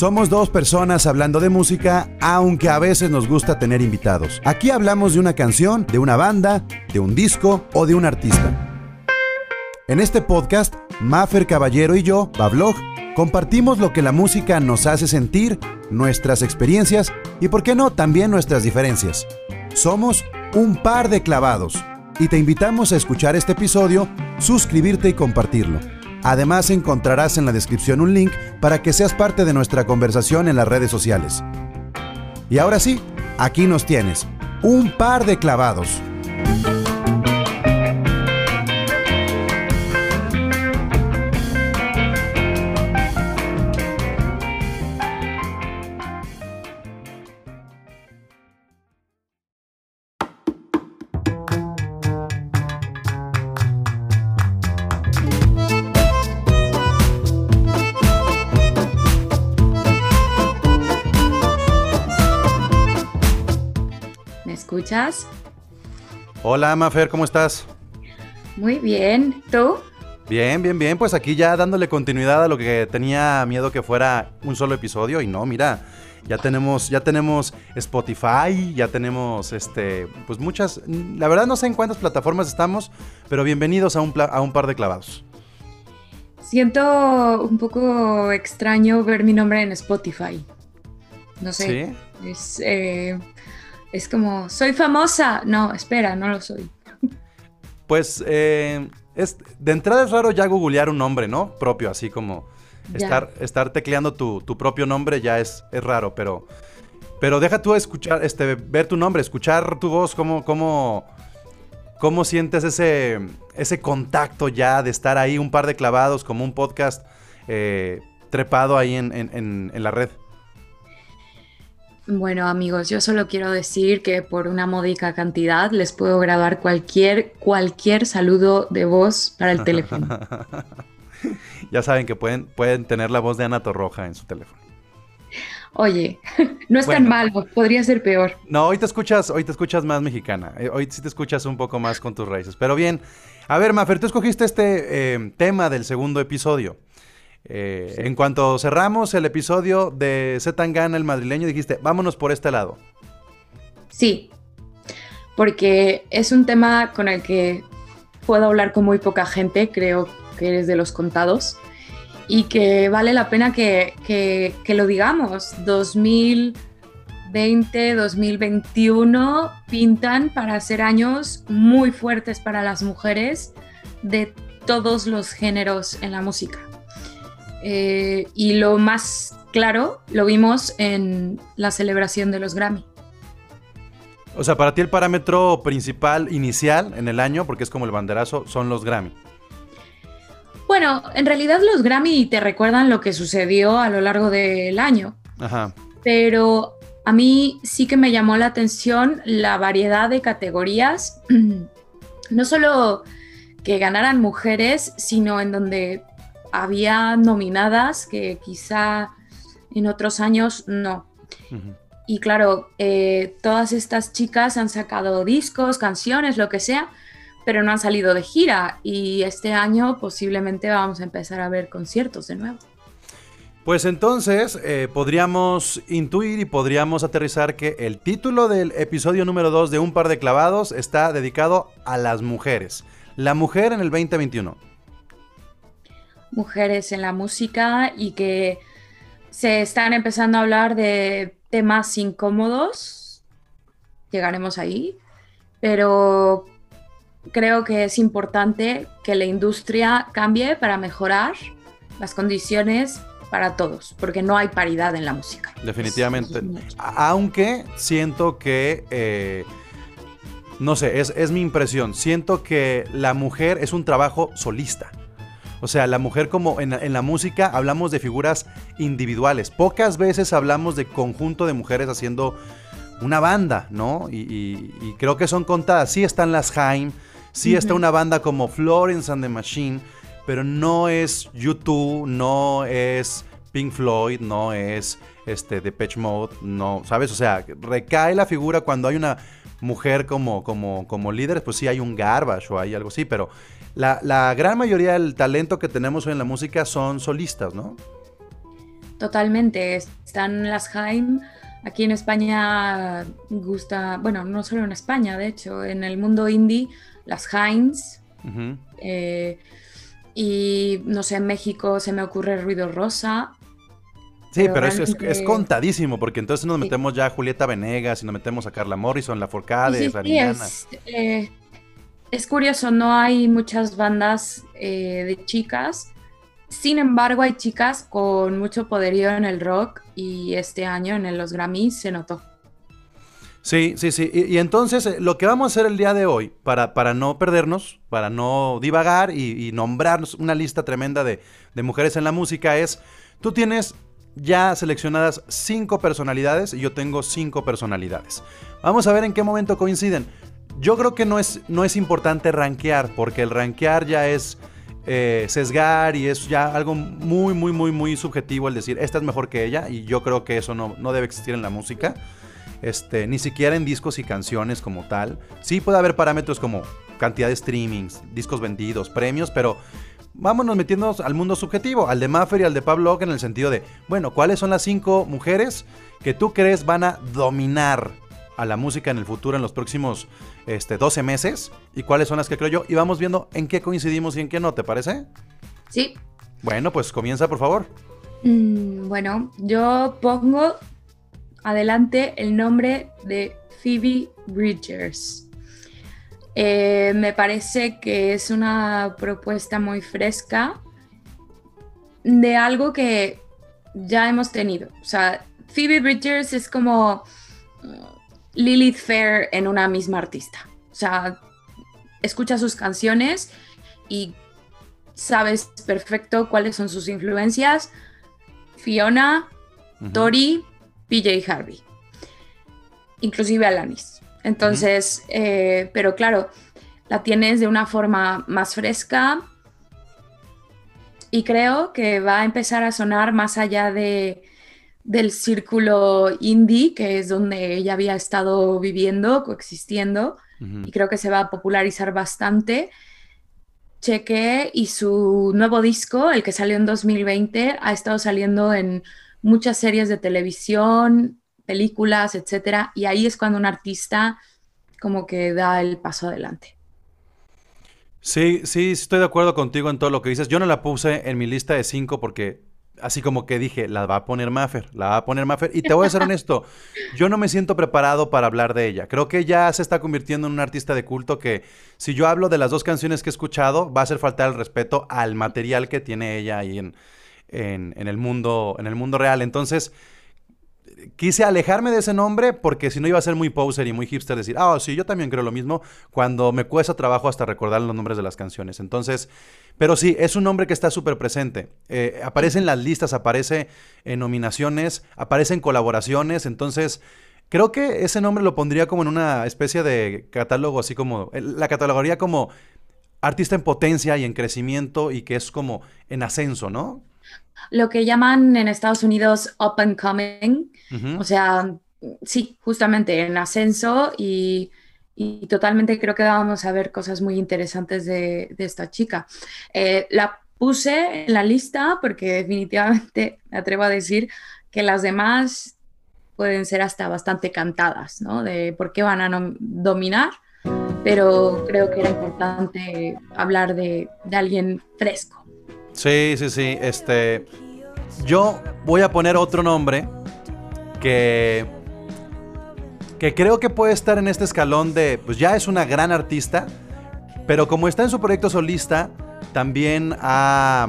Somos dos personas hablando de música, aunque a veces nos gusta tener invitados. Aquí hablamos de una canción, de una banda, de un disco o de un artista. En este podcast, Maffer Caballero y yo, Bablog, compartimos lo que la música nos hace sentir, nuestras experiencias y, por qué no, también nuestras diferencias. Somos un par de clavados y te invitamos a escuchar este episodio, suscribirte y compartirlo. Además encontrarás en la descripción un link para que seas parte de nuestra conversación en las redes sociales. Y ahora sí, aquí nos tienes, un par de clavados. Escuchas? Hola, Mafer, ¿cómo estás? Muy bien, ¿tú? Bien, bien, bien, pues aquí ya dándole continuidad a lo que tenía miedo que fuera un solo episodio y no, mira, ya tenemos ya tenemos Spotify, ya tenemos este pues muchas, la verdad no sé en cuántas plataformas estamos, pero bienvenidos a un a un par de clavados. Siento un poco extraño ver mi nombre en Spotify. No sé. ¿Sí? Es eh, es como, soy famosa. No, espera, no lo soy. Pues eh, es, de entrada es raro ya googlear un nombre, ¿no? Propio, así como estar, estar tecleando tu, propio nombre ya es, es raro, pero, pero deja tú escuchar, este, ver tu nombre, escuchar tu voz, cómo, cómo, cómo sientes ese, ese contacto ya de estar ahí un par de clavados como un podcast eh, trepado ahí en, en, en la red. Bueno amigos, yo solo quiero decir que por una módica cantidad les puedo grabar cualquier, cualquier saludo de voz para el teléfono. ya saben que pueden, pueden tener la voz de Ana Torroja en su teléfono. Oye, no es tan malo, podría ser peor. No, hoy te escuchas, hoy te escuchas más mexicana. Eh, hoy sí te escuchas un poco más con tus raíces. Pero bien, a ver, Mafer, tú escogiste este eh, tema del segundo episodio. Eh, en cuanto cerramos el episodio de Zetangana, el madrileño, dijiste, vámonos por este lado. Sí, porque es un tema con el que puedo hablar con muy poca gente, creo que eres de los contados, y que vale la pena que, que lo digamos. 2020, 2021 pintan para ser años muy fuertes para las mujeres de todos los géneros en la música. Eh, y lo más claro lo vimos en la celebración de los Grammy. O sea, para ti el parámetro principal inicial en el año, porque es como el banderazo, son los Grammy. Bueno, en realidad los Grammy te recuerdan lo que sucedió a lo largo del año. Ajá. Pero a mí sí que me llamó la atención la variedad de categorías, no solo que ganaran mujeres, sino en donde había nominadas que quizá en otros años no. Y claro, eh, todas estas chicas han sacado discos, canciones, lo que sea, pero no han salido de gira y este año posiblemente vamos a empezar a ver conciertos de nuevo. Pues entonces eh, podríamos intuir y podríamos aterrizar que el título del episodio número 2 de Un par de clavados está dedicado a las mujeres. La mujer en el 2021 mujeres en la música y que se están empezando a hablar de temas incómodos. Llegaremos ahí, pero creo que es importante que la industria cambie para mejorar las condiciones para todos, porque no hay paridad en la música. Definitivamente. Aunque siento que, eh, no sé, es, es mi impresión, siento que la mujer es un trabajo solista. O sea, la mujer como en, la música hablamos de figuras individuales. Pocas veces hablamos de conjunto de mujeres haciendo una banda, ¿no? Y, creo que son contadas. Sí están las Haim, sí está una banda como Florence and the Machine, pero no es YouTube, no es Pink Floyd, no es este Depeche Mode, no, ¿sabes? O sea, recae la figura cuando hay una mujer como, como, como líder, pues sí hay un garbage o hay algo así, pero la, gran mayoría del talento que tenemos hoy en la música son solistas, ¿no? Totalmente. Están las Jaime. Aquí en España gusta, bueno, no solo en España, de hecho, en el mundo indie, las Heinz. Eh, y no sé, en México se me ocurre Ruido Rosa. Sí, pero, es, contadísimo, porque entonces nos metemos ya a Julieta Venegas y nos metemos a Carla Morrison, La Forcade, sí, es, eh, es, curioso, no hay muchas bandas eh, de chicas. Sin embargo, hay chicas con mucho poderío en el rock y este año en los Grammys se notó. Sí, sí, sí. Y, entonces eh, lo que vamos a hacer el día de hoy, para, para no perdernos, para no divagar y, y nombrarnos una lista tremenda de, de, mujeres en la música, es, tú tienes ya seleccionadas cinco personalidades y yo tengo cinco personalidades. Vamos a ver en qué momento coinciden. Yo creo que no es, no es importante rankear, porque el rankear ya es eh, sesgar y es ya algo muy, muy, muy, muy subjetivo el decir, esta es mejor que ella y yo creo que eso no, no debe existir en la música. Este, ni siquiera en discos y canciones como tal. Sí puede haber parámetros como cantidad de streamings, discos vendidos, premios, pero vámonos metiéndonos al mundo subjetivo, al de Maffer y al de Pablo en el sentido de, bueno, ¿cuáles son las cinco mujeres que tú crees van a dominar a la música en el futuro en los próximos este, 12 meses? ¿Y cuáles son las que creo yo? Y vamos viendo en qué coincidimos y en qué no, ¿te parece? Sí. Bueno, pues comienza por favor. Mm, bueno, yo pongo adelante el nombre de Phoebe Bridgers. Eh, me parece que es una propuesta muy fresca de algo que ya hemos tenido. O sea, Phoebe Bridgers es como Lilith Fair en una misma artista. O sea, escucha sus canciones y sabes perfecto cuáles son sus influencias. Fiona, Tori, PJ Harvey, inclusive Alanis. Entonces, eh, pero claro, la tienes de una forma más fresca y creo que va a empezar a sonar más allá de, del círculo indie, que es donde ella había estado viviendo, coexistiendo, y creo que se va a popularizar bastante. Cheque y su nuevo disco, el que salió en 2020, ha estado saliendo en muchas series de televisión, películas, etcétera, y ahí es cuando un artista como que da el paso adelante. Sí, sí, estoy de acuerdo contigo en todo lo que dices. Yo no la puse en mi lista de cinco porque así como que dije, la va a poner Maffer, la va a poner Maffer. Y te voy a ser honesto, yo no me siento preparado para hablar de ella. Creo que ya se está convirtiendo en un artista de culto que si yo hablo de las dos canciones que he escuchado, va a hacer falta el respeto al material que tiene ella ahí en, en, el mundo, en el mundo real. Entonces, quise alejarme de ese nombre porque si no iba a ser muy poser y muy hipster decir, ah, sí, yo también creo lo mismo, cuando me cuesta trabajo hasta recordar los nombres de las canciones. Entonces, pero sí, es un nombre que está súper presente. Eh, aparece en las listas, aparece en nominaciones, aparece en colaboraciones, entonces... Creo que ese nombre lo pondría como en una especie de catálogo, así como, la catalogaría como artista en potencia y en crecimiento y que es como en ascenso, ¿no? Lo que llaman en Estados Unidos up and coming, o sea, sí, justamente en ascenso y, totalmente creo que vamos a ver cosas muy interesantes de, esta chica. Eh, la puse en la lista porque definitivamente me atrevo a decir que las demás pueden ser hasta bastante cantadas, ¿no? De por qué van a dominar, pero creo que era importante hablar de, de alguien fresco. Sí, sí, sí. Este. Yo voy a poner otro nombre que. que creo que puede estar en este escalón de. Pues ya es una gran artista. Pero como está en su proyecto solista, también ha.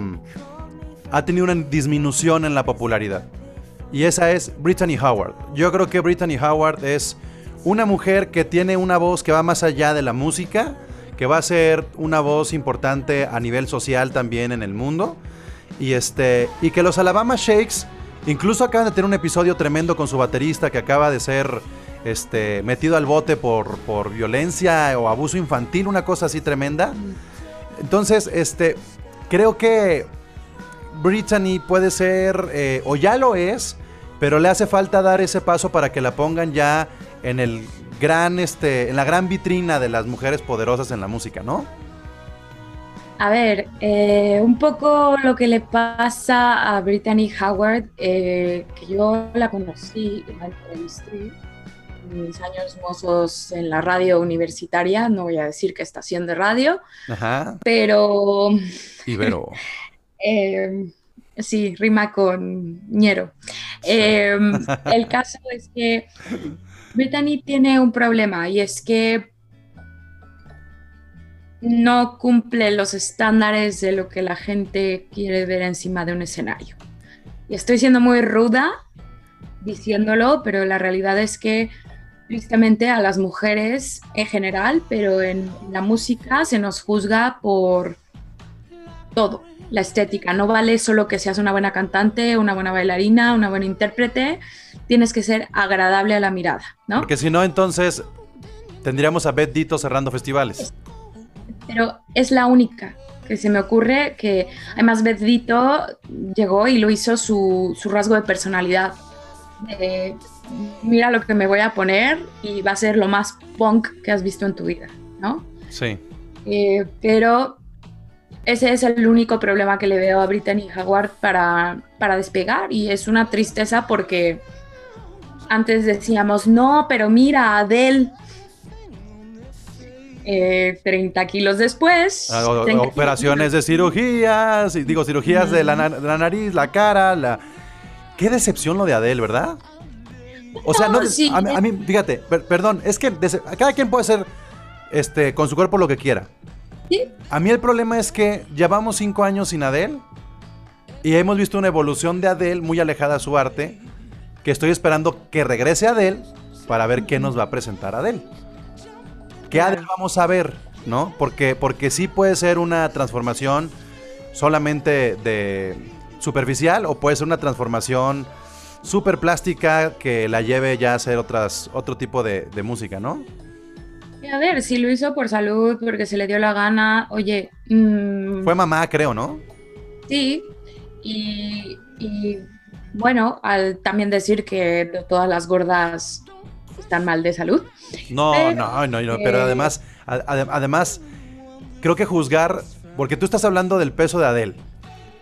ha tenido una disminución en la popularidad. Y esa es Brittany Howard. Yo creo que Brittany Howard es una mujer que tiene una voz que va más allá de la música que va a ser una voz importante a nivel social también en el mundo. Y, este, y que los Alabama Shakes incluso acaban de tener un episodio tremendo con su baterista que acaba de ser este, metido al bote por, por violencia o abuso infantil, una cosa así tremenda. Entonces, este, creo que Brittany puede ser, eh, o ya lo es, pero le hace falta dar ese paso para que la pongan ya en el gran, este, en la gran vitrina de las mujeres poderosas en la música, ¿no? A ver, eh, un poco lo que le pasa a Brittany Howard, eh, que yo la conocí, la entrevisté en mis años mozos en la radio universitaria, no voy a decir que estación de radio, Ajá. pero... Ibero. eh, sí, rima con ñero. Em, el caso es que Brittany tiene un problema y es que no cumple los estándares de lo que la gente quiere ver encima de un escenario. Y estoy siendo muy ruda diciéndolo, pero la realidad es que tristemente a las mujeres en general, pero en la música se nos juzga por todo, la estética. No vale solo que seas una buena cantante, una buena bailarina, una buena intérprete, tienes que ser agradable a la mirada, ¿no? Porque si no, entonces tendríamos a Beth Dito cerrando festivales pero es la única que se me ocurre que además Bedito llegó y lo hizo su, rasgo de personalidad. mira lo que me voy a poner y va a ser lo más punk que has visto en tu vida, ¿no? Sí. Eh, pero ese es el único problema que le veo a Brittany Howard para, para despegar y es una tristeza porque antes decíamos, no, pero mira, Adele 30 eh, kilos después. Ah, operaciones de cirugías, digo, cirugías de, la, nariz, la cara, la... Qué decepción lo de Adele, ¿verdad? O sea, no, a, mí, fíjate, perdón, es que cada quien puede ser este, con su cuerpo lo que quiera. A mí el problema es que llevamos cinco años sin Adele y hemos visto una evolución de Adele muy alejada de su arte, que estoy esperando que regrese Adele para ver qué nos va a presentar Adele. ¿Qué vamos a ver? ¿No? Porque, porque sí puede ser una transformación solamente de superficial o puede ser una transformación súper plástica que la lleve ya a hacer otras, otro tipo de, música, ¿no? A ver, si lo hizo por salud, porque se le dio la gana, oye... Mm, Fue mamá, creo, ¿no? Sí, y, y bueno, al también decir que todas las gordas están mal de salud. No, no, no, no, pero eh, además, además, creo que juzgar, porque tú estás hablando del peso de Adele,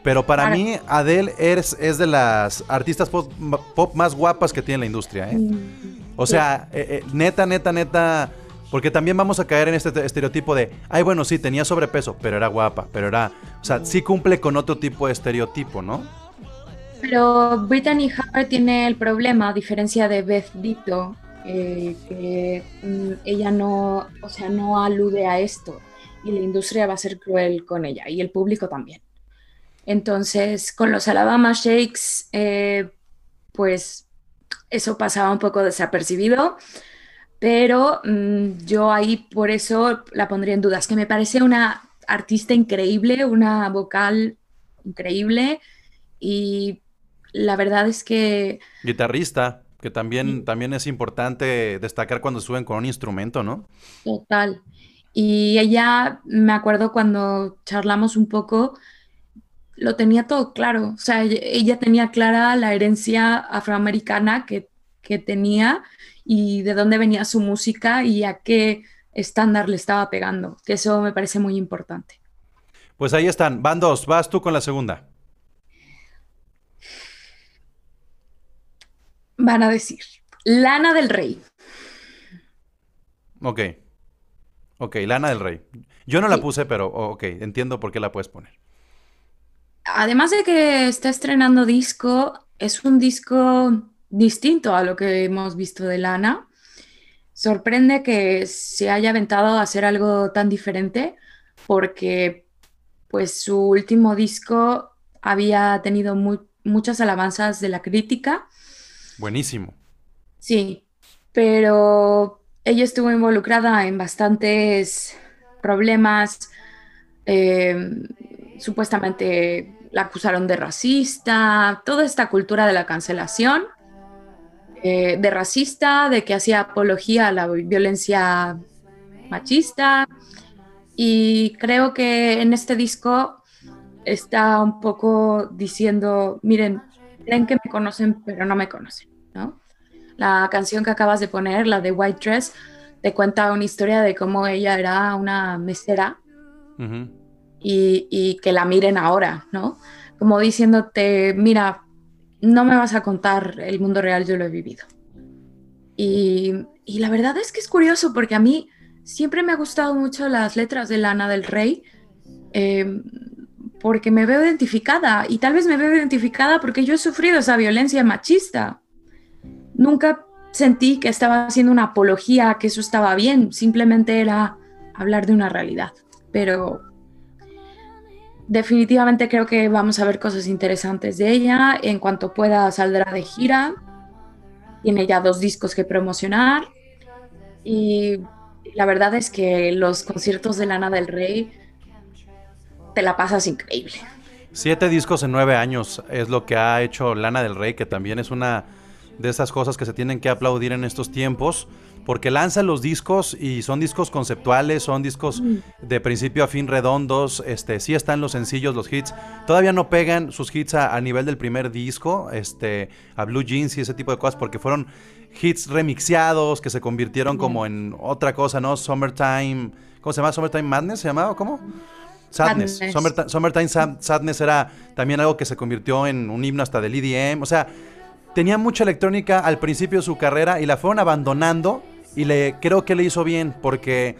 pero para mí Adele es, es de las artistas pop, más guapas que tiene la industria, ¿eh? Mm, o sea, eh, neta, neta, neta, porque también vamos a caer en este estereotipo de, ay, bueno, sí, tenía sobrepeso, pero era guapa, pero era, o sea, sí cumple con otro tipo de estereotipo, ¿no? Pero Brittany Howard tiene el problema, a diferencia de Beth Dito, eh, que mm, ella no, o sea, no alude a esto y la industria va a ser cruel con ella y el público también. Entonces, con los Alabama Shakes, eh, pues eso pasaba un poco desapercibido, pero mm, yo ahí por eso la pondría en dudas, que me parece una artista increíble, una vocal increíble y la verdad es que... Guitarrista que también, también es importante destacar cuando suben con un instrumento, ¿no? Total. Y ella, me acuerdo cuando charlamos un poco, lo tenía todo claro. O sea, ella tenía clara la herencia afroamericana que, que tenía y de dónde venía su música y a qué estándar le estaba pegando, que eso me parece muy importante. Pues ahí están, van dos, vas tú con la segunda. van a decir, Lana del Rey. Ok. Ok, Lana del Rey. Yo no la puse, pero ok, entiendo por qué la puedes poner. Además de que está estrenando disco, es un disco distinto a lo que hemos visto de Lana. Sorprende que se haya aventado a hacer algo tan diferente porque pues su último disco había tenido muchas alabanzas de la crítica Buenísimo. Sí, pero ella estuvo involucrada en bastantes problemas. Eh, supuestamente la acusaron de racista, toda esta cultura de la cancelación, eh, de racista, de que hacía apología a la violencia machista. Y creo que en este disco está un poco diciendo, miren, creen que me conocen, pero no me conocen. La canción que acabas de poner, la de White Dress, te cuenta una historia de cómo ella era una mesera y, y que la miren ahora, ¿no? Como diciéndote, mira, no me vas a contar el mundo real, yo lo he vivido. Y, la verdad es que es curioso porque a mí siempre me ha gustado mucho las letras de Lana del Rey, eh, porque me veo identificada y tal vez me veo identificada porque yo he sufrido esa violencia machista. Nunca sentí que estaba haciendo una apología, que eso estaba bien, simplemente era hablar de una realidad. Pero definitivamente creo que vamos a ver cosas interesantes de ella. En cuanto pueda saldrá de gira. Tiene ya dos discos que promocionar. Y la verdad es que los conciertos de Lana del Rey te la pasas increíble. Siete discos en nueve años es lo que ha hecho Lana del Rey, que también es una de esas cosas que se tienen que aplaudir en estos tiempos porque lanza los discos y son discos conceptuales, son discos de principio a fin redondos, este, sí están los sencillos, los hits, todavía no pegan sus hits a, nivel del primer disco, este, a Blue Jeans y ese tipo de cosas, porque fueron hits remixeados que se convirtieron como en otra cosa, ¿no? Summertime, ¿cómo se llama? Summertime Madness, ¿se llamaba? ¿Cómo? Sadness. Summertime, Sadness era también algo que se convirtió en un himno hasta del EDM. O sea, tenía mucha electrónica al principio de su carrera y la fueron abandonando y le, creo que le hizo bien porque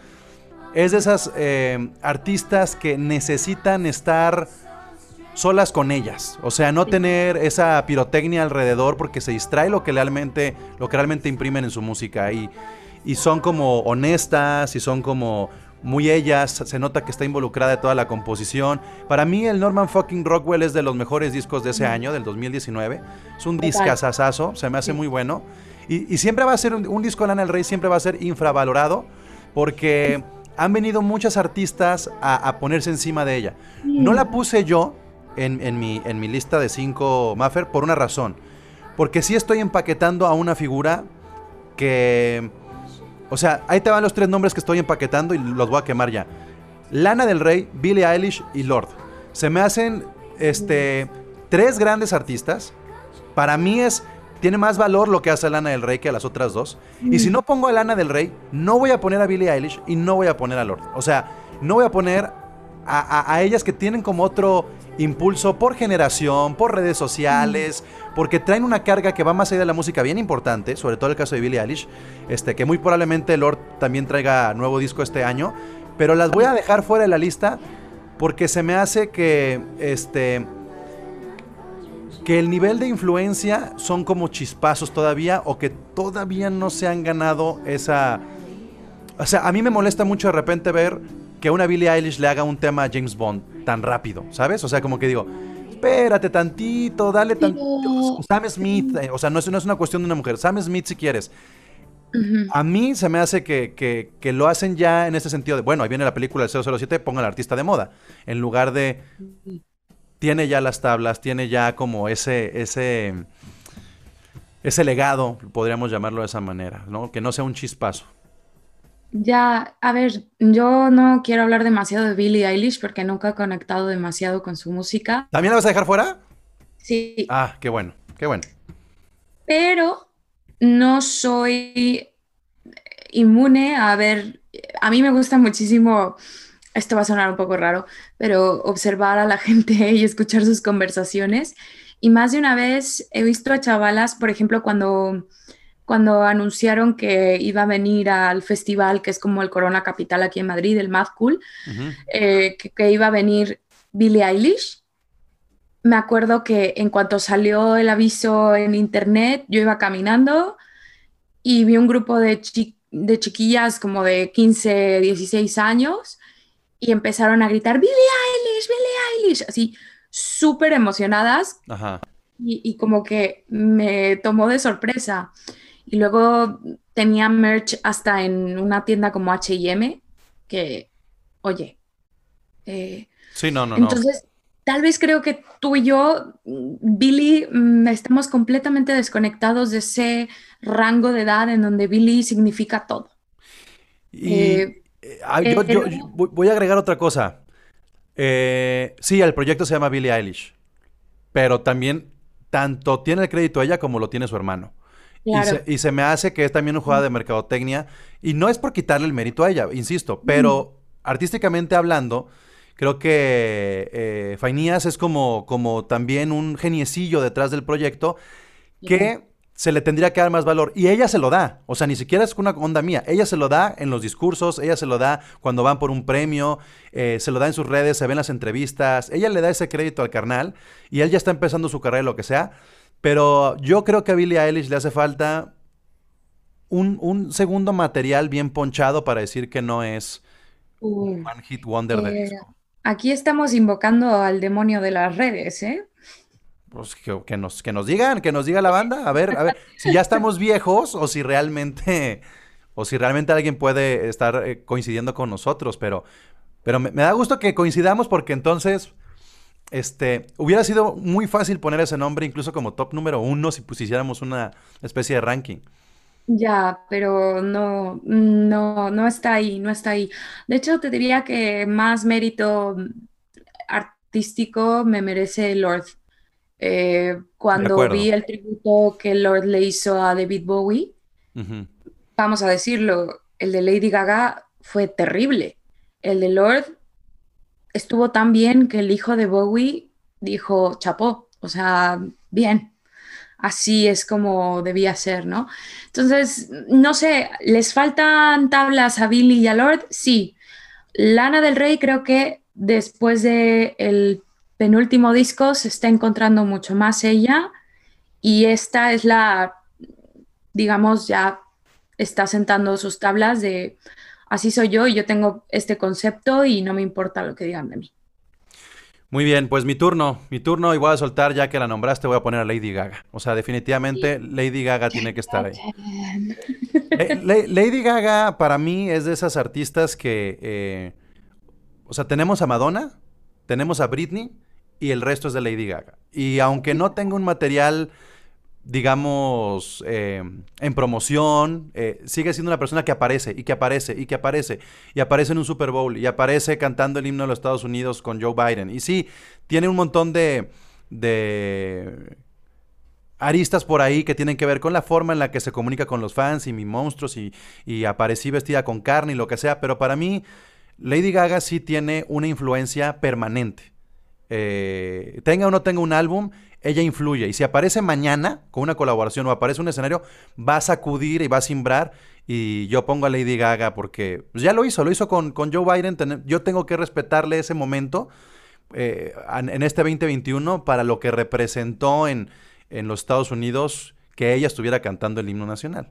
es de esas eh, artistas que necesitan estar solas con ellas. O sea, no tener esa pirotecnia alrededor porque se distrae lo que realmente, lo que realmente imprimen en su música. Y, y son como honestas y son como muy ellas, se nota que está involucrada en toda la composición. Para mí el Norman fucking Rockwell es de los mejores discos de ese año, del 2019. Es un discazazazo, se me hace muy bueno. Y, siempre va a ser un, disco de Lana del Rey, siempre va a ser infravalorado porque han venido muchas artistas a, ponerse encima de ella. No la puse yo en, mi, en mi lista de cinco Maffer por una razón. Porque sí estoy empaquetando a una figura que... O sea, ahí te van los tres nombres que estoy empaquetando y los voy a quemar ya. Lana del Rey, Billie Eilish y Lord. Se me hacen este, tres grandes artistas. Para mí es tiene más valor lo que hace Lana del Rey que a las otras dos. Y si no pongo a Lana del Rey, no voy a poner a Billie Eilish y no voy a poner a Lord. O sea, no voy a poner a, ellas que tienen como otro impulso por generación, por redes sociales, porque traen una carga que va más allá de la música bien importante, sobre todo el caso de Billie Eilish, este, que muy probablemente Lord también traiga nuevo disco este año, pero las voy a dejar fuera de la lista porque se me hace que, este, que el nivel de influencia son como chispazos todavía o que todavía no se han ganado esa... O sea, a mí me molesta mucho de repente ver que una Billie Eilish le haga un tema a James Bond tan rápido, ¿sabes? O sea, como que digo, espérate tantito, dale tantito. Sam Smith, eh, o sea, no es, no es una cuestión de una mujer, Sam Smith si quieres. A mí se me hace que, que, que, lo hacen ya en ese sentido de, bueno, ahí viene la película del 007, ponga al artista de moda, en lugar de, tiene ya las tablas, tiene ya como ese, ese, ese legado, podríamos llamarlo de esa manera, ¿no? Que no sea un chispazo. Ya, a ver, yo no quiero hablar demasiado de Billie Eilish porque nunca he conectado demasiado con su música. ¿También la vas a dejar fuera? Sí. Ah, qué bueno, qué bueno. Pero no soy inmune a ver, a mí me gusta muchísimo esto va a sonar un poco raro, pero observar a la gente y escuchar sus conversaciones. Y más de una vez he visto a chavalas, por ejemplo, cuando, cuando anunciaron que iba a venir al festival, que es como el Corona Capital aquí en Madrid, el Mad Cool, eh, que, iba a venir Billie Eilish. Me acuerdo que en cuanto salió el aviso en internet, yo iba caminando y vi un grupo de, de chiquillas como de 15, 16 años y empezaron a gritar, Billie Eilish, Billie Eilish, así súper emocionadas. Y, como que me tomó de sorpresa. Y luego tenía merch hasta en una tienda como HM, que, oye. Eh, sí, no, no, entonces, tal vez creo que tú y yo, Billy, mm, estamos completamente desconectados de ese rango de edad en donde Billy significa todo. Y, eh, eh, yo, voy a agregar otra cosa. Eh, sí, el proyecto se llama Billie Eilish, pero también tanto tiene el crédito ella como lo tiene su hermano. Y, se, me hace que es también un juego de mercadotecnia y no es por quitarle el mérito a ella, insisto, pero artísticamente hablando, Creo que eh, Fainías es como, como también un geniecillo detrás del proyecto que se le tendría que dar más valor. Y ella se lo da. O sea, ni siquiera es una onda mía. Ella se lo da en los discursos, ella se lo da cuando van por un premio, eh, se lo da en sus redes, se ven las entrevistas. Ella le da ese crédito al carnal y él ya está empezando su carrera, lo que sea. Pero yo creo que a Billie Eilish le hace falta un, segundo material bien ponchado para decir que no es un One Hit Wonder de eh, Aquí estamos invocando al demonio de las redes, ¿eh? Pues que, nos, que nos digan, que nos diga la banda, a ver, a ver, si ya estamos viejos o si realmente, o si realmente alguien puede estar eh, coincidiendo con nosotros, pero, pero me, da gusto que coincidamos porque entonces, este, hubiera sido muy fácil poner ese nombre incluso como top número uno si pusiéramos una especie de ranking. Ya, pero no, no, no está ahí, no está ahí. De hecho, te diría que más mérito artístico me merece Lord. Eh, cuando vi el tributo que Lord le hizo a David Bowie, vamos a decirlo, el de Lady Gaga fue terrible. El de Lord estuvo tan bien que el hijo de Bowie dijo, chapó, o sea, bien. Así es como debía ser, ¿no? Entonces, no sé, ¿les faltan tablas a Billy y a Lord? Sí. Lana del Rey creo que después de el penúltimo disco se está encontrando mucho más ella y esta es la, digamos, ya está sentando sus tablas de así soy yo y yo tengo este concepto y no me importa lo que digan de mí. Muy bien, pues mi turno, mi turno y voy a soltar ya que la nombraste, voy a poner a Lady Gaga. O sea, definitivamente Lady Gaga tiene que estar ahí. Lady Gaga para mí es de esas artistas que, eh, o sea, tenemos a Madonna, tenemos a Britney y el resto es de Lady Gaga. Y aunque no tenga un material, digamos, eh, en promoción, eh, sigue siendo una persona que aparece y que aparece y que aparece y aparece en un Super Bowl y aparece cantando el himno de los Estados Unidos con Joe Biden. Y sí, tiene un montón de, de aristas por ahí que tienen que ver con la forma en la que se comunica con los fans y mis monstruos y, y aparecí vestida con carne y lo que sea, pero para mí Lady Gaga sí tiene una influencia permanente. Eh, tenga o no tenga un álbum, ella influye. Y si aparece mañana con una colaboración o aparece un escenario, va a sacudir y va a simbrar. Y yo pongo a Lady Gaga porque pues, ya lo hizo, lo hizo con, Joe Biden. yo tengo que respetarle ese momento eh, en este 2021 para lo que representó en, en los Estados Unidos que ella estuviera cantando el himno nacional.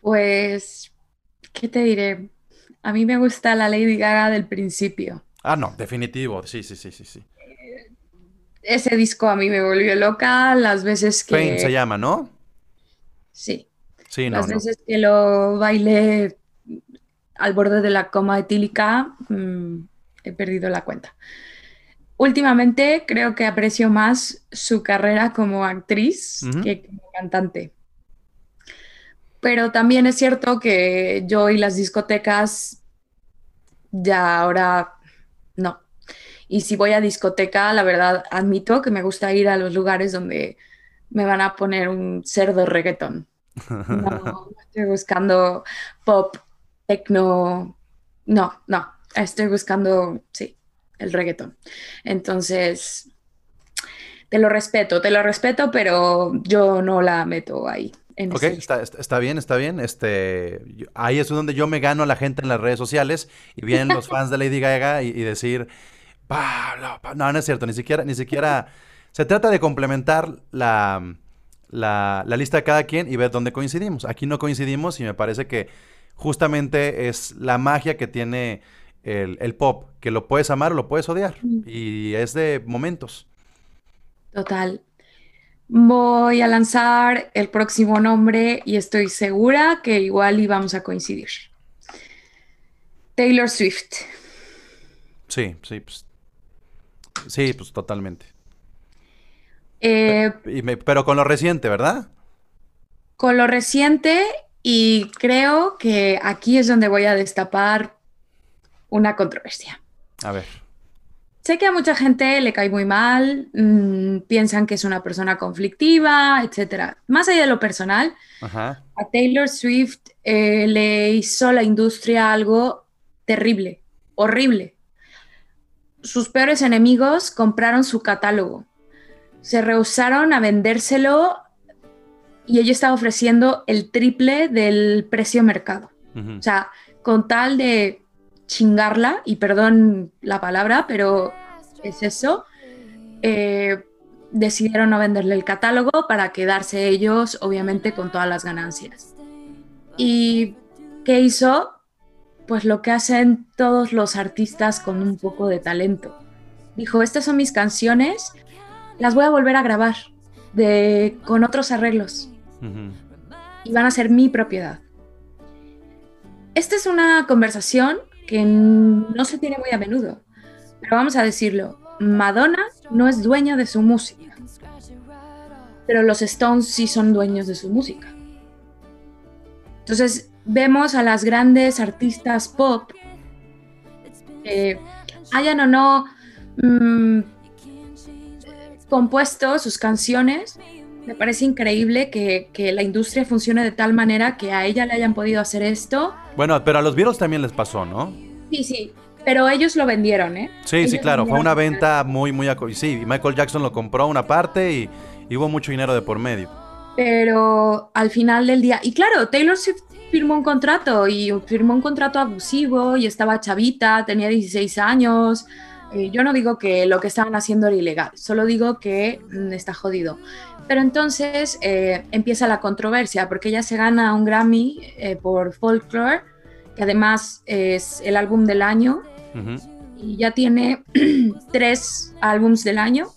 Pues, ¿qué te diré? A mí me gusta la Lady Gaga del principio. Ah, no, definitivo, sí, sí, sí, sí, sí. Ese disco a mí me volvió loca las veces que... Fame se llama, ¿no? Sí. Sí, no, Las veces que lo bailé al borde de la coma etílica, mm, he perdido la cuenta. Últimamente creo que aprecio más su carrera como actriz que como cantante. Pero también es cierto que yo y las discotecas ya ahora no. Y si voy a discoteca, la verdad admito que me gusta ir a los lugares donde me van a poner un cerdo reggaetón. No, estoy buscando pop, techno. No, no. Estoy buscando, sí, el reggaetón. Entonces, te lo respeto, te lo respeto, pero yo no la meto ahí. Ok, está, bien, está bien. Este, ahí es donde yo me gano a la gente en las redes sociales y vienen los fans de Lady Gaga y, decir, Pablo, no, no es cierto, ni siquiera, ni siquiera. Se trata de complementar la, la, lista de cada quien y ver dónde coincidimos. Aquí no coincidimos y me parece que justamente es la magia que tiene el, el pop, que lo puedes amar o lo puedes odiar. Y es de momentos. Total. Voy a lanzar el próximo nombre y estoy segura que igual íbamos a coincidir. Taylor Swift. Sí, sí, pues, sí, pues totalmente. Eh, pero con lo reciente, ¿verdad? Con lo reciente y creo que aquí es donde voy a destapar una controversia. A ver. Sé que a mucha gente le cae muy mal, mm, piensan que es una persona conflictiva, etc. Más allá de lo personal, a Taylor Swift eh, le hizo la industria algo terrible, horrible. sus peores enemigos compraron su catálogo. Se rehusaron a vendérselo y ella estaba ofreciendo el triple del precio mercado. O sea, con tal de chingarla, y perdón la palabra, pero es eso, eh, decidieron no venderle el catálogo para quedarse ellos, obviamente, con todas las ganancias. ¿Y qué hizo? Pues lo que hacen todos los artistas con un poco de talento. Dijo, estas son mis canciones, las voy a volver a grabar de, con otros arreglos. Y van a ser mi propiedad. Esta es una conversación que no se tiene muy a menudo, pero vamos a decirlo, Madonna no es dueña de su música, pero los Stones sí son dueños de su música. Entonces vemos a las grandes artistas pop que hayan o no mm, compuesto sus canciones. Me parece increíble que, que, la industria funcione de tal manera que a ella le hayan podido hacer esto. Bueno, pero a los Beatles también les pasó, ¿no? Sí, sí. Pero ellos lo vendieron, ¿eh? Sí, sí, claro. Fue una venta muy, muy... Sí, Michael Jackson lo compró una parte y, hubo mucho dinero de por medio. Pero al final del día... Y claro, Taylor Swift firmó un contrato y firmó un contrato abusivo y estaba chavita, tenía 16 años. Eh, yo no digo que lo que estaban haciendo era ilegal, solo digo que mm, está jodido. Pero entonces eh, empieza la controversia porque ella se gana un Grammy eh, por Folklore, que además es el álbum del año y ya tiene tres álbums del año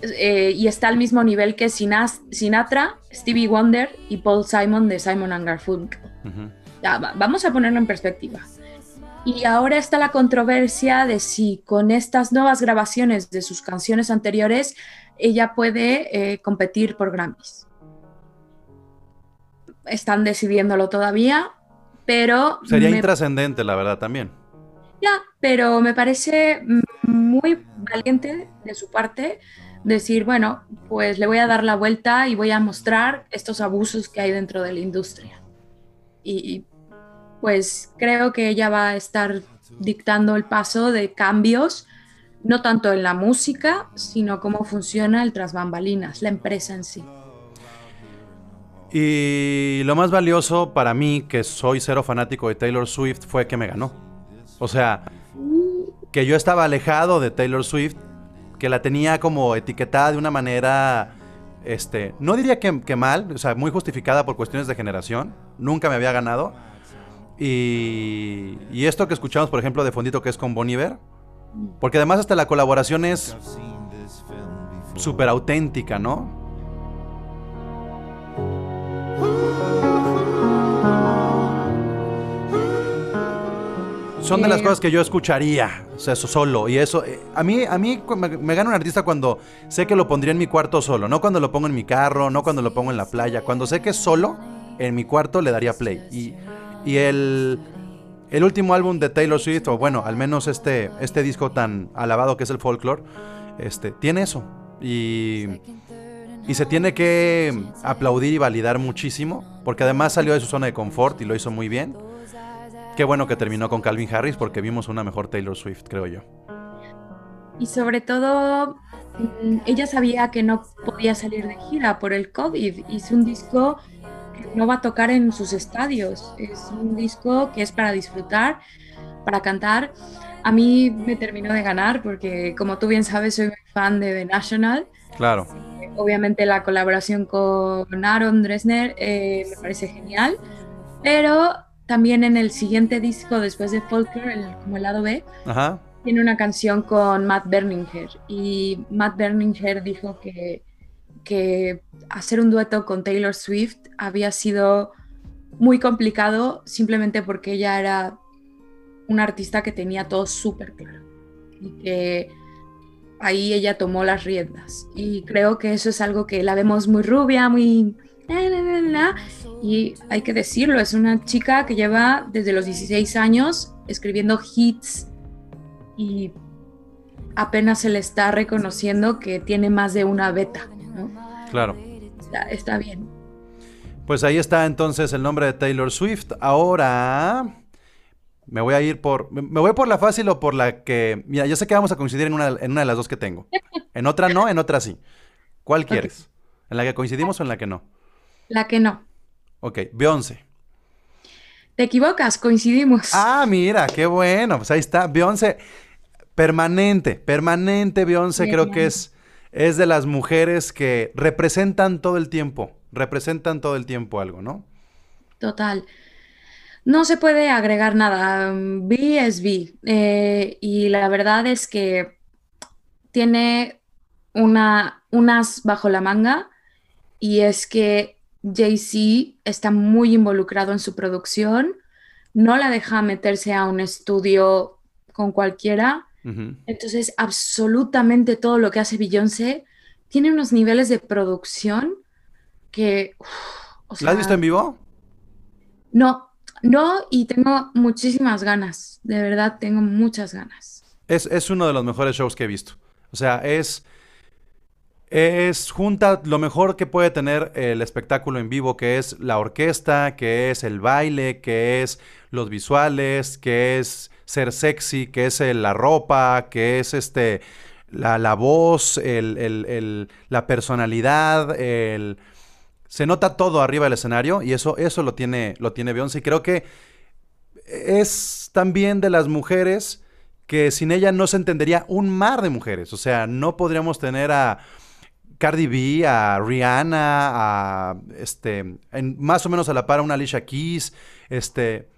y está al mismo nivel que Sinatra, Stevie Wonder y Paul Simon de Simon and Garfunkel. vamos a ponerlo en perspectiva. Y ahora está la controversia de si con estas nuevas grabaciones de sus canciones anteriores ella puede eh, competir por Grammys. Están decidiéndolo todavía, pero... Sería intrascendente, la verdad, también. Ya, pero me parece muy valiente de su parte decir, bueno, pues le voy a dar la vuelta y voy a mostrar estos abusos que hay dentro de la industria. Y pues creo que ella va a estar dictando el paso de cambios, no tanto en la música, sino cómo funciona el tras bambalinas, la empresa en sí. Y lo más valioso para mí, que soy cero fanático de Taylor Swift, fue que me ganó. O sea, que yo estaba alejado de Taylor Swift, que la tenía como etiquetada de una manera, este, no diría que, mal, o sea, muy justificada por cuestiones de generación. Nunca me había ganado. Y, y esto que escuchamos, por ejemplo, de fondito que es con Bon Iver, porque además hasta la colaboración es súper auténtica, ¿no? Son de las cosas que yo escucharía, o sea, eso solo. Y eso, eh, a mí, a mí me, gana un artista cuando sé que lo pondría en mi cuarto solo, no cuando lo pongo en mi carro, no cuando lo pongo en la playa. Cuando sé que solo, en mi cuarto le daría play. Y, y el, el último álbum de Taylor Swift, o bueno, al menos este, este disco tan alabado que es el folklore, este, tiene eso. Y, y se tiene que aplaudir y validar muchísimo, porque además salió de su zona de confort y lo hizo muy bien. Qué bueno que terminó con Calvin Harris porque vimos una mejor Taylor Swift, creo yo. Y sobre todo, mm, ella sabía que no podía salir de gira por el COVID. Hizo un disco no va a tocar en sus estadios. Es un disco que es para disfrutar, para cantar. A mí me terminó de ganar porque, como tú bien sabes, soy fan de The National. Claro. Obviamente la colaboración con Aaron Dresner eh, me parece genial, pero también en el siguiente disco, después de Folklore, como el lado B, tiene una canción con Matt Berninger. Y Matt Berninger dijo que, que hacer un dueto con Taylor Swift había sido muy complicado simplemente porque ella era una artista que tenía todo súper claro. Y que ahí ella tomó las riendas. Y creo que eso es algo que la vemos muy rubia, muy y hay que decirlo, es una chica que lleva desde los 16 años escribiendo hits y apenas se le está reconociendo que tiene más de una beta. Claro. Está, bien. Pues ahí está entonces el nombre de Taylor Swift. Ahora Me voy a ir por. Me voy por la fácil o por la que. Mira, yo sé que vamos a coincidir en una, en una de las dos que tengo. En otra no, en otra sí. ¿Cuál quieres? ¿En la que coincidimos o en la que no? La que no. Ok, Beyoncé. Te equivocas, coincidimos. Ah, mira, qué bueno. Pues ahí está. Beyoncé, permanente, permanente Beyoncé, creo que es, es de las mujeres que representan todo el tiempo. Representan todo el tiempo algo, ¿no? Total. No se puede agregar nada. B es B. Eh, y la verdad es que tiene una, unas bajo la manga y es que Jay-Z está muy involucrado en su producción, no la deja meterse a un estudio con cualquiera. Entonces, absolutamente todo lo que hace Beyoncé tiene unos niveles de producción que... ¿La has visto en vivo? No, no, y tengo muchísimas ganas, de verdad, tengo muchas ganas. Es, es uno de los mejores shows que he visto. O sea, es es junta lo mejor que puede tener el espectáculo en vivo, que es la orquesta, que es el baile, que es los visuales, que es ser sexy, que es la ropa, que es este la, voz, la personalidad, se nota todo arriba del escenario y eso, eso lo tiene, lo tiene Beyoncé. Creo que es también de las mujeres que sin ella no se entendería un mar de mujeres. O sea, no podríamos tener a Cardi B, a Rihanna, a este, en, más o menos a la par a una Alicia Keys, este,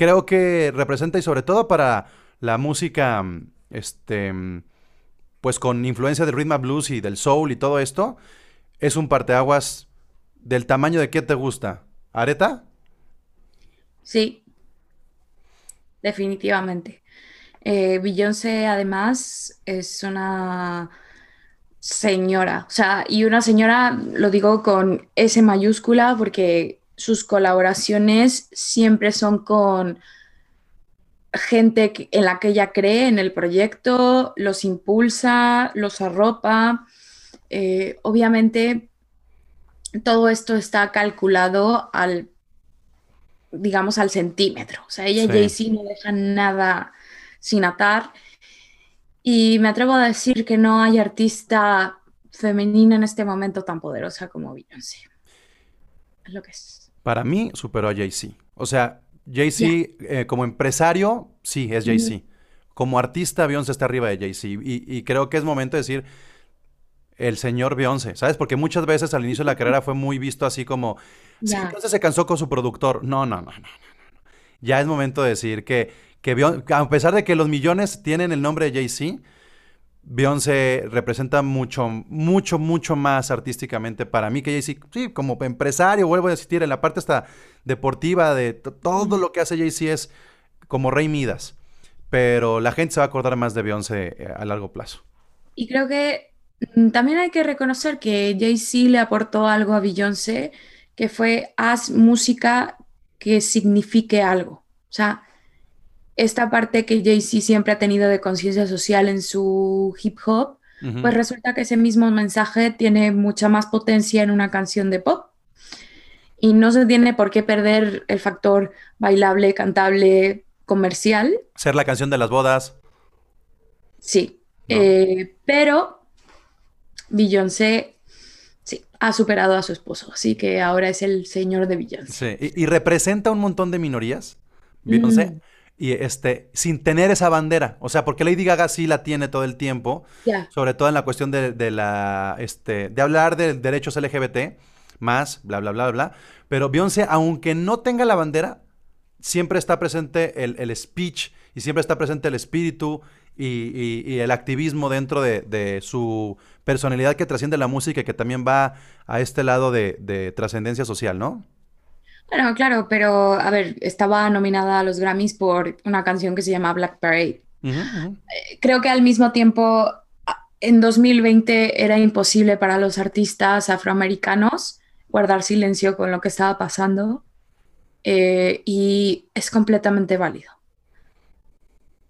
creo que representa y sobre todo para la música, este, pues con influencia del rhythm blues y del soul y todo esto, es un parteaguas del tamaño de qué te gusta, Areta. Sí, definitivamente. Eh, Beyoncé además es una señora, o sea, y una señora lo digo con S mayúscula porque sus colaboraciones siempre son con gente en la que ella cree en el proyecto, los impulsa, los arropa. Eh, obviamente, todo esto está calculado al, digamos, al centímetro. O sea, ella y Jay-Z no deja nada sin atar. Y me atrevo a decir que no hay artista femenina en este momento tan poderosa como Beyoncé. Es lo que es. Para mí superó a Jay-Z. O sea, Jay-Z eh, como empresario, sí, es Jay-Z. Como artista, Beyoncé está arriba de Jay-Z. Y, creo que es momento de decir el señor Beyoncé, ¿sabes? Porque muchas veces al inicio de la carrera fue muy visto así como, sí, entonces se cansó con su productor. No, no, no, no, no. Ya es momento de decir que que a pesar de que los millones tienen el nombre de Jay-Z, Beyoncé representa mucho, mucho, mucho más artísticamente para mí que Jay-Z. Sí, como empresario, vuelvo a decir, en la parte hasta deportiva de todo lo que hace Jay-Z es como Rey Midas. Pero la gente se va a acordar más de Beyoncé eh, a largo plazo. Y creo que mm, también hay que reconocer que Jay-Z le aportó algo a Beyoncé, que fue haz música que signifique algo. O sea, esta parte que Jay-Z siempre ha tenido de conciencia social en su hip hop, pues resulta que ese mismo mensaje tiene mucha más potencia en una canción de pop. Y no se tiene por qué perder el factor bailable, cantable, comercial. Ser la canción de las bodas. Sí. Eh, pero Beyoncé sí, ha superado a su esposo, así que ahora es el señor de Beyoncé. Sí, y, representa un montón de minorías. Beyoncé. Mm y este, sin tener esa bandera. O sea, porque Lady Gaga sí la tiene todo el tiempo, sobre todo en la cuestión de, la, este, de hablar de derechos LGBT, más, bla, bla, bla, bla. Pero Beyoncé, aunque no tenga la bandera, siempre está presente el, speech y siempre está presente el espíritu y, el activismo dentro de, su personalidad que trasciende la música y que también va a este lado de trascendencia social, ¿no? Bueno, claro, pero a ver, estaba nominada a los Grammys por una canción que se llama Black Parade. Eh, creo que al mismo tiempo, en 2020 era imposible para los artistas afroamericanos guardar silencio con lo que estaba pasando eh, y es completamente válido.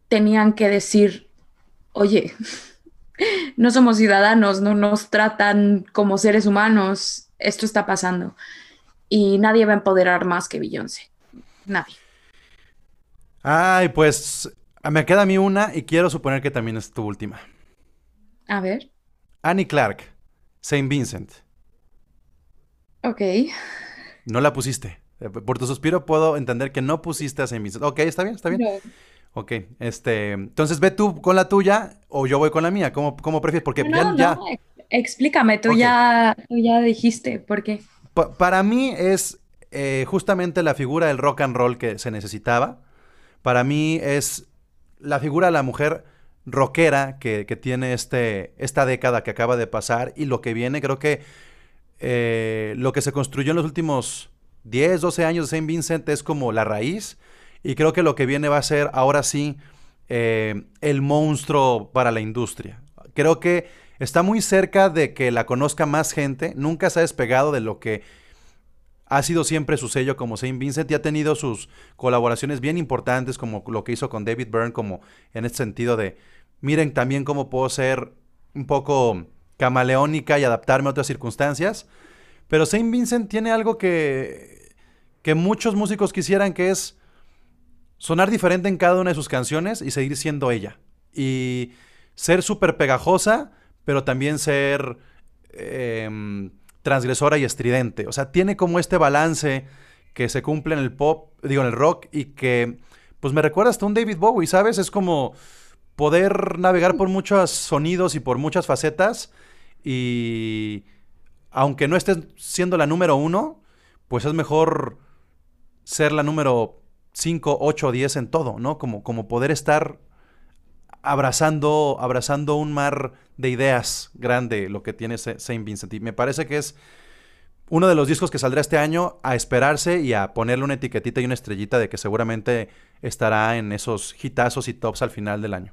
Tenían que decir, oye, no somos ciudadanos, no nos tratan como seres humanos, esto está pasando y nadie va a empoderar más que Beyoncé. Nadie. Ay, pues me queda a mí una y quiero suponer que también es tu última. A ver. Annie Clark, Saint Vincent. Ok. No la pusiste. Eh, por tu suspiro puedo entender que no pusiste a Saint Vincent. Ok, está bien, está bien. Ok, este, entonces ve tú con la tuya o yo voy con la mía, ¿cómo, cómo prefieres? Porque ya, Explícame, tú, ya, ya dijiste por qué. Para mí es eh, justamente la figura del rock and roll que se necesitaba. Para mí es la figura de la mujer rockera que, tiene este, esta década que acaba de pasar y lo que viene, creo que eh, lo que se construyó en los últimos 10, 12 años de Saint Vincent es como la raíz y creo que lo que viene va a ser ahora sí eh, el monstruo para la industria. Creo que está muy cerca de que la conozca más gente, nunca se ha despegado de lo que ha sido siempre su sello como Saint Vincent y ha tenido sus colaboraciones bien importantes como lo que hizo con David Byrne, como en este sentido de, miren también cómo puedo ser un poco camaleónica y adaptarme a otras circunstancias. Pero Saint Vincent tiene algo que, que muchos músicos quisieran, que es sonar diferente en cada una de sus canciones y seguir siendo ella. Y ser súper pegajosa, pero también ser em, transgresora y estridente. O sea, tiene como este balance que se cumple en el pop, digo, en el rock, y que, pues me recuerda hasta un David Bowie, ¿sabes? Es como poder navegar por muchos sonidos y por muchas facetas, y aunque no estés siendo la número uno, pues es mejor ser la número 5, 8, 10 en todo, ¿no? Como, como poder estar abrazando, abrazando un mar de ideas grande lo que tiene Saint Vincent. Y me parece que es uno de los discos que saldrá este año a esperarse y a ponerle una etiquetita y una estrellita de que seguramente estará en esos hitazos y tops al final del año.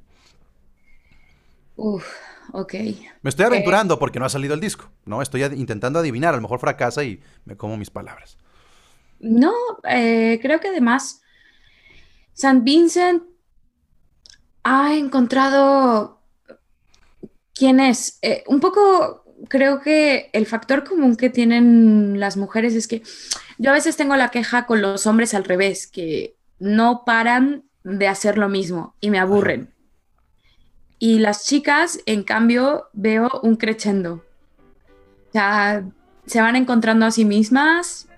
Uf, ok. Me estoy aventurando porque no ha salido el disco, ¿no? Estoy intentando adivinar, a lo mejor fracasa y me como mis palabras. No, eh, creo que además Saint Vincent ha encontrado quién es. Eh, un poco creo que el factor común que tienen las mujeres es que yo a veces tengo la queja con los hombres al revés, que no paran de hacer lo mismo y me aburren. Y las chicas, en cambio, veo un crescendo. O sea, se van encontrando a sí mismas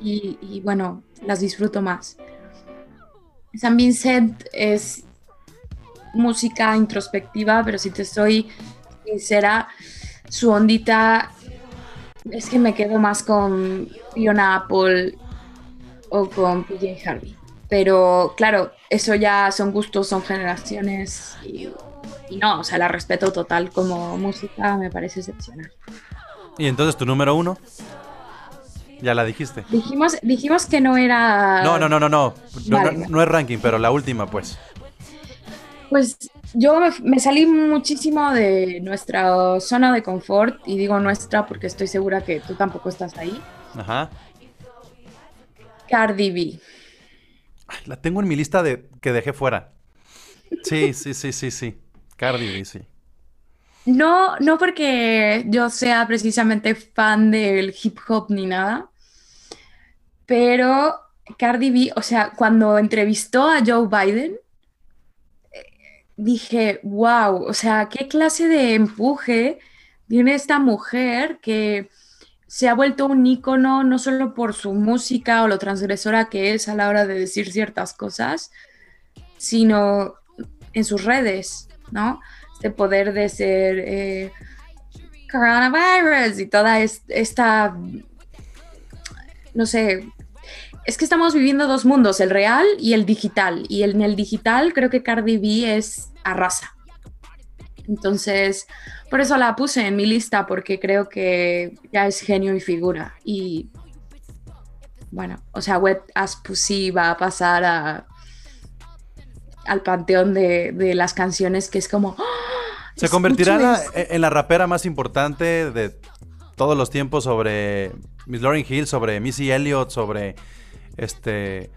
y, y bueno, las disfruto más. San Vincent es música introspectiva, pero si te estoy sincera, su ondita es que me quedo más con Fiona Apple o con PJ Harvey. Pero claro, eso ya son gustos, son generaciones y, no, o sea, la respeto total como música, me parece excepcional. ¿Y entonces tu número uno? Ya la dijiste. Dijimos, dijimos que no era. No, no, no, no, no. No, no es ranking, pero la última, pues. Pues yo me, salí muchísimo de nuestra zona de confort, y digo nuestra porque estoy segura que tú tampoco estás ahí. Ajá. Cardi B. La tengo en mi lista de que dejé fuera. Sí, sí, sí, sí, sí. Cardi B, sí. No, no porque yo sea precisamente fan del hip hop ni nada, pero Cardi B, o sea, cuando entrevistó a Joe Biden, dije, wow, o sea, qué clase de empuje tiene esta mujer que se ha vuelto un ícono no solo por su música o lo transgresora que es a la hora de decir ciertas cosas, sino en sus redes, ¿no? Este poder de ser eh, coronavirus y toda esta, no sé, es que estamos viviendo dos mundos, el real y el digital. Y en el digital creo que Cardi B es arrasa. Entonces, por eso la puse en mi lista, porque creo que ya es genio y figura. Y bueno, o sea, Wet as Pussy va a pasar a, al panteón de, las canciones que es como... ¡Ah! Se convertirá en la, rapera más importante de todos los tiempos sobre Miss Lauryn Hill, sobre Missy Elliott, sobre este,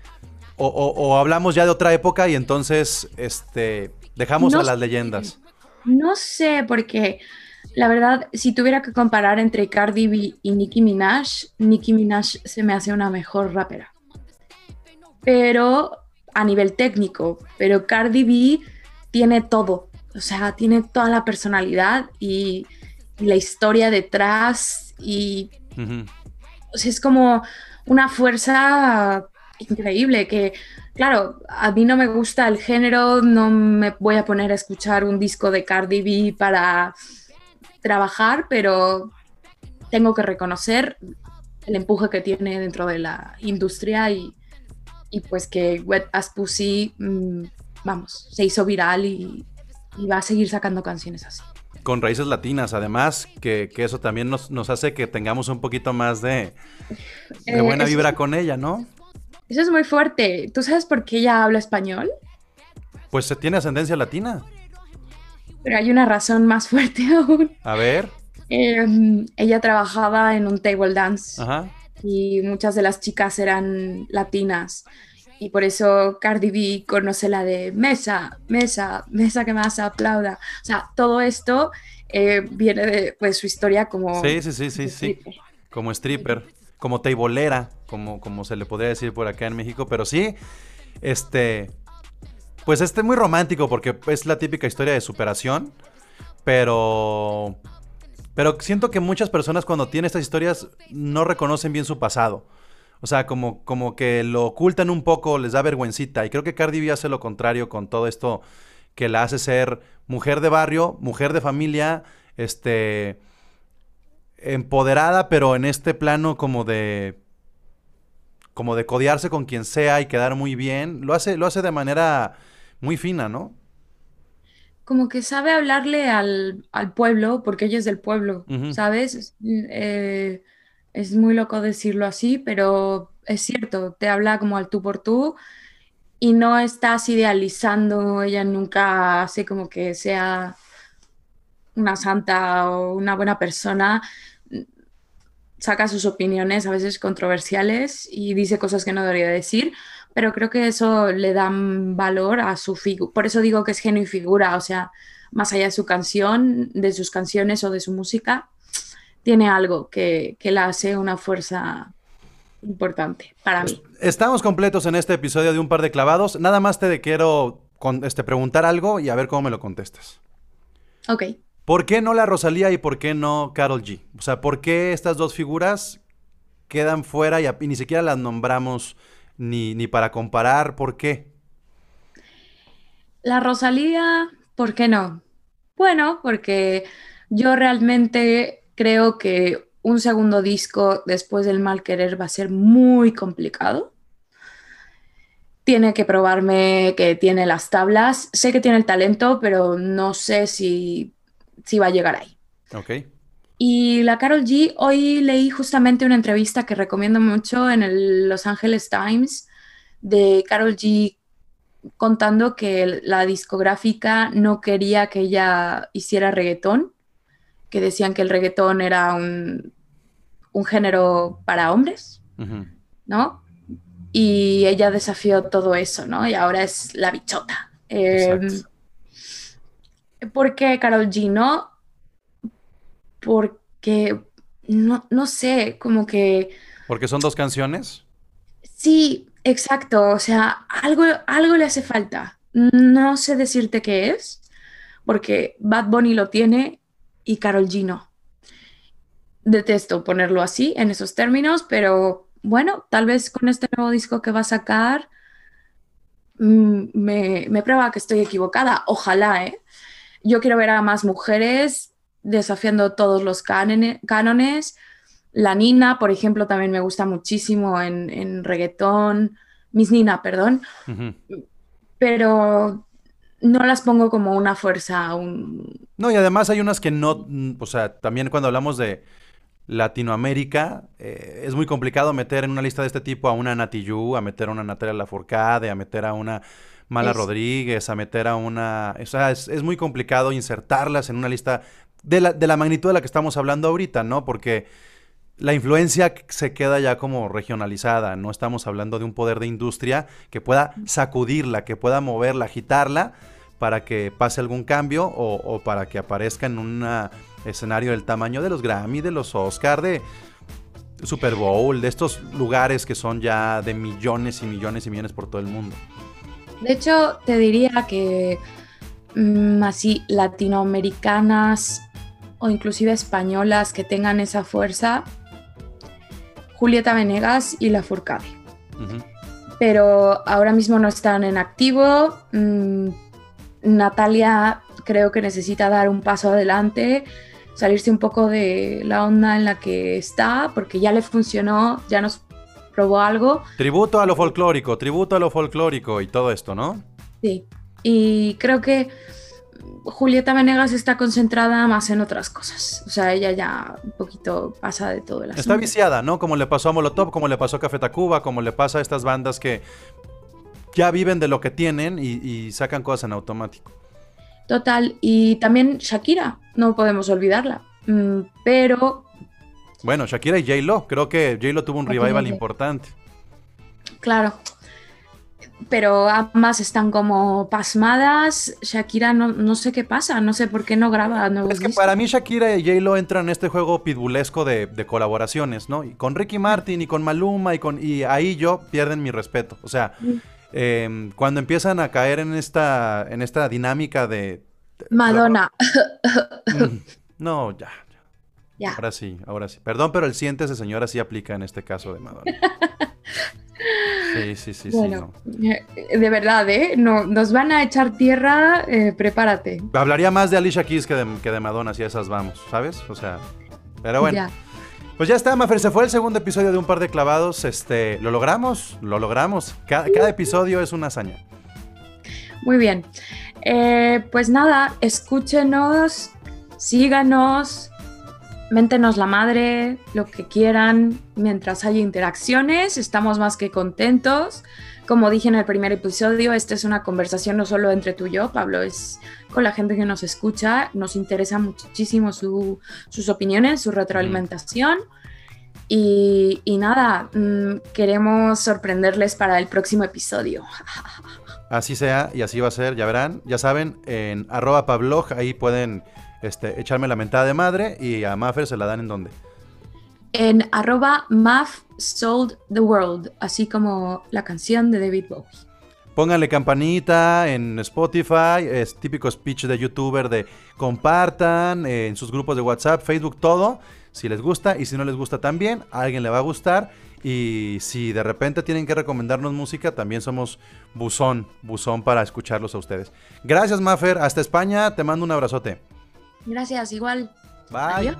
o, hablamos ya de otra época y entonces este, dejamos a las leyendas. No sé, porque la verdad, si tuviera que comparar entre Cardi B y Nicki Minaj, Nicki Minaj se me hace una mejor rapera. Pero a nivel técnico, pero Cardi B tiene todo, o sea, tiene toda la personalidad y, la historia detrás y es como una fuerza increíble que, claro, a mí no me gusta el género, no me voy a poner a escuchar un disco de Cardi B para trabajar, pero tengo que reconocer el empuje que tiene dentro de la industria y, pues que Wet As Pussy, mm, vamos, se hizo viral y, va a seguir sacando canciones así. Con raíces latinas, además, que, eso también nos, hace que tengamos un poquito más de, de eh, buena vibra con ella, ¿no? Eso es muy fuerte. ¿Tú sabes por qué ella habla español? Pues se tiene ascendencia latina. Pero hay una razón más fuerte aún. A ver. Em, ella trabajaba en un table dance y muchas de las chicas eran latinas y por eso Cardi B conoce la de mesa, mesa, mesa que más aplauda. O sea, todo esto eh, viene de pues, su historia como... Sí, sí, sí, sí, sí. Como stripper, como teibolera, como, como se le podría decir por acá en México, pero sí, este... Pues este es muy romántico porque es la típica historia de superación, pero pero siento que muchas personas cuando tienen estas historias no reconocen bien su pasado. O sea, como, como que lo ocultan un poco, les da vergüencita. Y creo que Cardi B hace lo contrario con todo esto que la hace ser mujer de barrio, mujer de familia, este empoderada, pero en este plano como de como de codiarse con quien sea y quedar muy bien, lo hace lo hace de manera muy fina, ¿no? como que sabe hablarle al, pueblo, porque ella es del pueblo, ¿sabes? Eh, es muy loco decirlo así, pero es cierto, te habla como al tú por tú y no estás idealizando, ella nunca hace como que sea una santa o una buena persona, saca sus opiniones a veces controversiales y dice cosas que no debería decir, pero creo que eso le da valor a su figura. Por eso digo que es genio y figura, o sea, más allá de su canción, de sus canciones o de su música, tiene algo que, que la hace una fuerza importante para mí. Estamos completos en este episodio de Un par de clavados. Nada más te quiero este, preguntar algo y a ver cómo me lo contestas. Ok. ¿Por qué no la Rosalía y por qué no Carol G? O sea, ¿por qué estas dos figuras quedan fuera y ni siquiera las nombramos ni, para comparar. ¿Por qué? La Rosalía, ¿por qué no? Bueno, porque yo realmente creo que un segundo disco después del mal querer va a ser muy complicado. Tiene que probarme que tiene las tablas. Sé que tiene el talento, pero no sé si, si va a llegar ahí. Ok. Y la Carol G, hoy leí justamente una entrevista que recomiendo mucho en el Los Angeles Times de Carol G contando que la discográfica no quería que ella hiciera reggaetón, que decían que el reggaetón era un, un género para hombres, ¿no? Y ella desafió todo eso, ¿no? Y ahora es la bichota. Eh, ¿Por qué Carol G no? porque, no, no sé, como que... ¿Porque son dos canciones? Sí, exacto, o sea, algo, algo le hace falta. No sé decirte qué es, porque Bad Bunny lo tiene y Carol G no. Detesto ponerlo así, en esos términos, pero bueno, tal vez con este nuevo disco que va a sacar mm, me, me prueba que estoy equivocada. Ojalá, ¿eh? Yo quiero ver a más mujeres desafiando todos los cánones. La Nina, por ejemplo, también me gusta muchísimo en, en reggaetón. Miss Nina, perdón. Pero no las pongo como una fuerza. Un... No, y además hay unas que no, o sea, también cuando hablamos de Latinoamérica, eh, es muy complicado meter en una lista de este tipo a una Nati Yu, a meter a una Natalia Lafourcade, a meter a una Mala Rodríguez, a meter a una... O sea, es, es, muy complicado insertarlas en una lista de la, de la magnitud de la que estamos hablando ahorita, ¿no? Porque la influencia se queda ya como regionalizada, no estamos hablando de un poder de industria que pueda sacudirla, que pueda moverla, agitarla para que pase algún cambio o, para que aparezca en un escenario del tamaño de los Grammy, de los Oscar, de Super Bowl, de estos lugares que son ya de millones y millones y millones por todo el mundo. De hecho, te diría que mm, así latinoamericanas o inclusive españolas que tengan esa fuerza, Julieta Venegas y La Furcade. Pero ahora mismo no están en activo. Mm, Natalia creo que necesita dar un paso adelante, salirse un poco de la onda en la que está, porque ya le funcionó, ya nos probó algo. Tributo a lo folclórico, tributo a lo folclórico y todo esto, ¿no? Sí, y creo que Julieta Venegas está concentrada más en otras cosas. O sea, ella ya un poquito pasa de todo el asunto. Está viciada, ¿no? Como le pasó a Molotov, como le pasó a Café Tacuba, como le pasa a estas bandas que ya viven de lo que tienen y, sacan cosas en automático. Total. Y también Shakira, no podemos olvidarla. Mm, pero. Bueno, Shakira y J-Lo. Creo que J-Lo tuvo un revival importante. Claro pero ambas están como pasmadas. Shakira no, sé qué pasa, no sé por qué no graba nuevos Es que para mí Shakira y J-Lo entran en este juego pitbullesco de, colaboraciones, ¿no? Y con Ricky Martin y con Maluma y con y ahí yo pierden mi respeto. O sea, mm. em, cuando empiezan a caer en esta, en esta dinámica de... Madonna. Mm, no, ya, ya. Ahora sí, ahora sí. Perdón, pero el siéntese señora sí aplica en este caso de Madonna. Sí, sí, sí, bueno, eh, De verdad, ¿eh? No, nos van a echar tierra, eh, prepárate. Hablaría más de Alicia Keys que de, que de Madonna, si esas vamos, ¿sabes? O sea, pero bueno. Pues ya está, Mafer, se fue el segundo episodio de Un Par de Clavados. Este, lo logramos, lo logramos. Cada, episodio es una hazaña. Muy bien. Eh, pues nada, escúchenos, síganos, Méntenos la madre, lo que quieran, mientras haya interacciones, estamos más que contentos. Como dije en el primer episodio, esta es una conversación no solo entre tú y yo, Pablo, es con la gente que nos escucha, nos interesa muchísimo sus opiniones, su retroalimentación. Y, nada, mm, queremos sorprenderles para el próximo episodio. Así sea y así va a ser, ya verán. Ya saben, en arroba pablog ahí pueden este, echarme la mentada de madre y a Maffer se la dan en dónde? En arroba Maf Sold the World, así como la canción de David Bowie. Pónganle campanita en Spotify, es típico speech de youtuber de compartan en sus grupos de WhatsApp, Facebook, todo. Si les gusta y si no les gusta también, a alguien le va a gustar. Y si de repente tienen que recomendarnos música, también somos buzón, buzón para escucharlos a ustedes. Gracias, Maffer. Hasta España. Te mando un abrazote. Gracias, igual. Bye.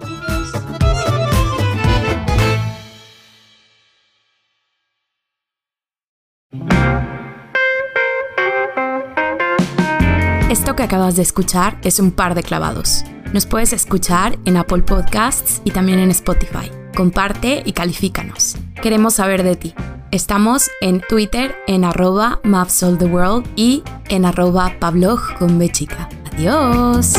Esto que acabas de escuchar es un par de clavados. Nos puedes escuchar en Apple Podcasts y también en Spotify. Comparte y califícanos. Queremos saber de ti. Estamos en Twitter en arroba world y en arroba pablog con bechica. Adiós.